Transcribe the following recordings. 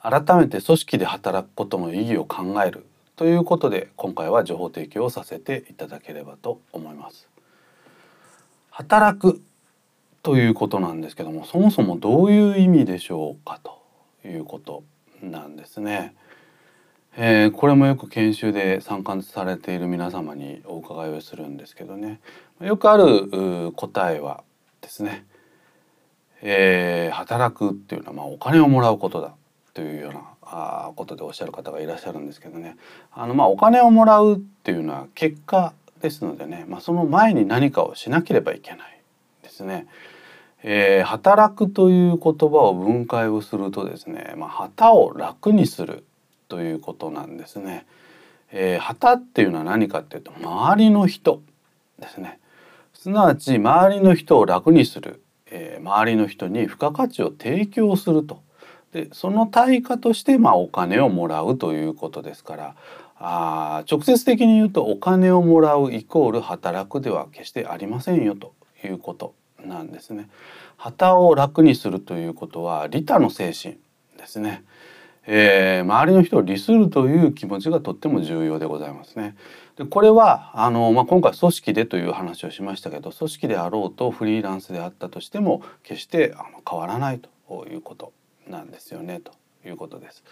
改めて組織で働くことの意義を考えるということで今回は情報提供をさせていただければと思います。働くということなんですけどもそもそもどういう意味でしょうかということなんですね。えー、これもよく研修で参加されている皆様にお伺いをするんですけどねよくある答えはですね、えー、働くっていうのはまあお金をもらうことだというようなあことでおっしゃる方がいらっしゃるんですけどねあのまあお金をもらうっていうのは結果ですのでね、まあ、その前に何かをしなければいけないですね。えー、働くという言葉を分解をするとですね、まあ、旗を楽にするということなんですね。えー、旗っていうのは何かっていうと周りの人ですね。すなわち周りの人を楽にする、えー、周りの人に付加価値を提供するとでその対価としてまあお金をもらうということですからあ直接的に言うとお金をもらうイコール働くでは決してありませんよということなんですね。旗を楽にするということは利他の精神ですね。えー、周りの人を利するという気持ちがとっても重要でございますね。でこれはあの、まあ、今回組織でという話をしましたけど組織であろうとフリーランスであったとしても決してあの変わらないということなんですよねということです。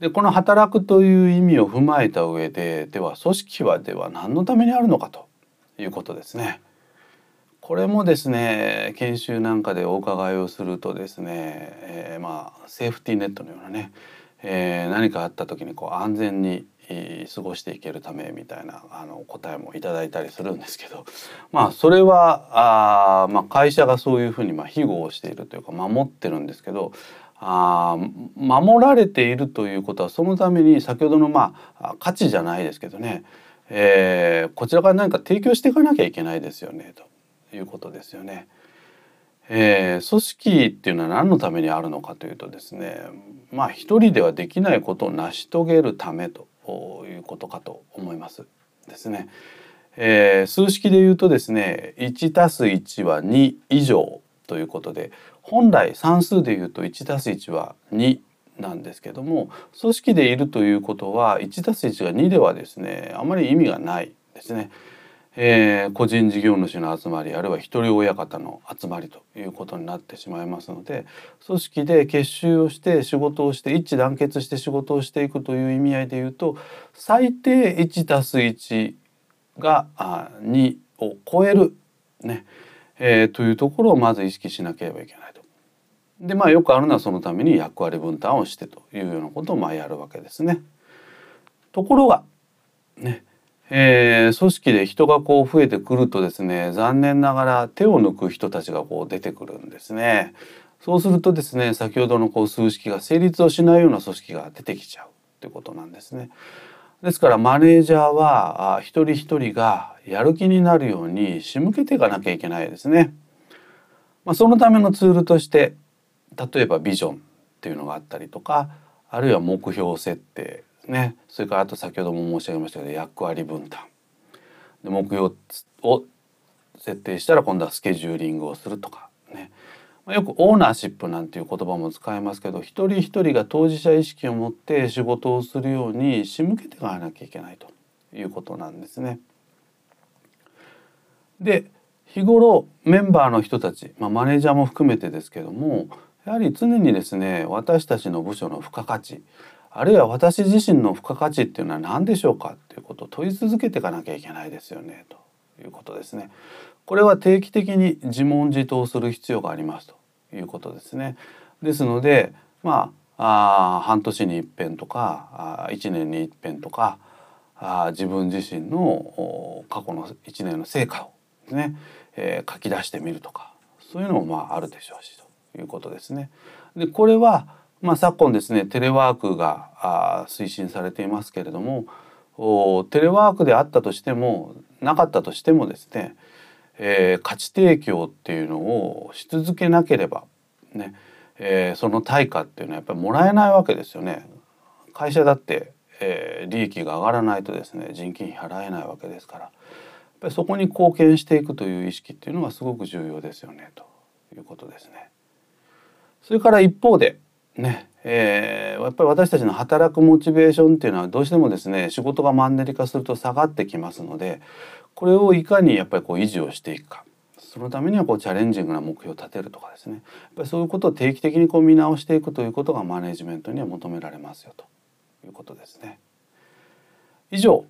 でこの働くという意味を踏まえた上ででは組織はでは何のためにあるのかということですね。これもですね研修なんかでお伺いをするとですね、えー、まあセーフティーネットのようなね、えー、何かあった時にこう安全に過ごしていけるためみたいなあの答えもいただいたりするんですけどまあそれはあ、まあ、会社がそういうふうにまあ庇護をしているというか守ってるんですけどあ守られているということはそのために先ほどのまあ価値じゃないですけどね、えー、こちらから何か提供していかなきゃいけないですよねと。いうことですよね。えー、組織っていうのは何のためにあるのかというとですねまあ一人ではできないことを成し遂げるためということかと思いますですね。えー、数式で言うとですね1たす1は2以上ということで本来算数で言うと 1+1 は2なんですけども組織でいるということは 1+1 が2ではですねあまり意味がないですね。えー、個人事業主の集まりあるいは一人親方の集まりということになってしまいますので組織で結集をして仕事をして一致団結して仕事をしていくという意味合いでいうと最低 1+1 が2を超える、ねえー、というところをまず意識しなければいけないと。でまあよくあるのはそのために役割分担をしてというようなことをまあやるわけですね。ところがねえー、組織で人がこう増えてくるとですね残念ながら手を抜く人たちがこう出てくるんですね。そうするとですね先ほどのこう数式が成立をしないような組織が出てきちゃうということなんですね。ですからマネージャーは一人一人がやる気になるように仕向けていかなきゃいけないですね。まあ、そのためのツールとして例えばビジョンっていうのがあったりとかあるいは目標設定ねそれからあと先ほども申し上げましたけど役割分担で目標を設定したら今度はスケジューリングをするとかよくオーナーシップなんていう言葉も使いますけど一人一人が当事者意識を持って仕事をするように仕向けていかなきゃいけないということなんですね。で日頃メンバーの人たち、まあ、マネージャーも含めてですけどもやはり常にですね私たちの部署の付加価値あるいは私自身の付加価値っていうのは何でしょうかっていうことを問い続けていかなきゃいけないですよねということですね。これは定期的に自問自答する必要がありますということですね。ですのでまああ半年に一遍とかあ1年に一遍とかあ自分自身の過去の1年の成果をですね、えー、書き出してみるとかそういうのもまああるでしょうしということですね。でこれはまあ、昨今ですねテレワークが推進されていますけれどもテレワークであったとしてもなかったとしてもですね、えー、価値提供っていうのをし続けなければね、えー、その対価っていうのはやっぱりもらえないわけですよね。会社だって、えー、利益が上がらないとですね人件費払えないわけですからやっぱりそこに貢献していくという意識っていうのがすごく重要ですよねということですね。それから一方でねえー、やっぱり私たちの働くモチベーションっていうのはどうしてもですね仕事がマンネリ化すると下がってきますのでこれをいかにやっぱりこう維持をしていくかそのためにはこうチャレンジングな目標を立てるとかですねやっぱりそういうことを定期的にこう見直していくということがマネジメントには求められますよということですね。以上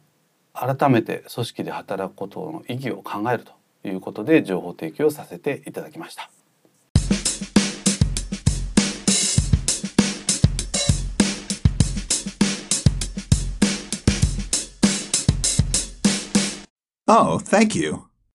改めて組織で働くことの意義を考えるということで情報提供させていただきました。Oh, thank you.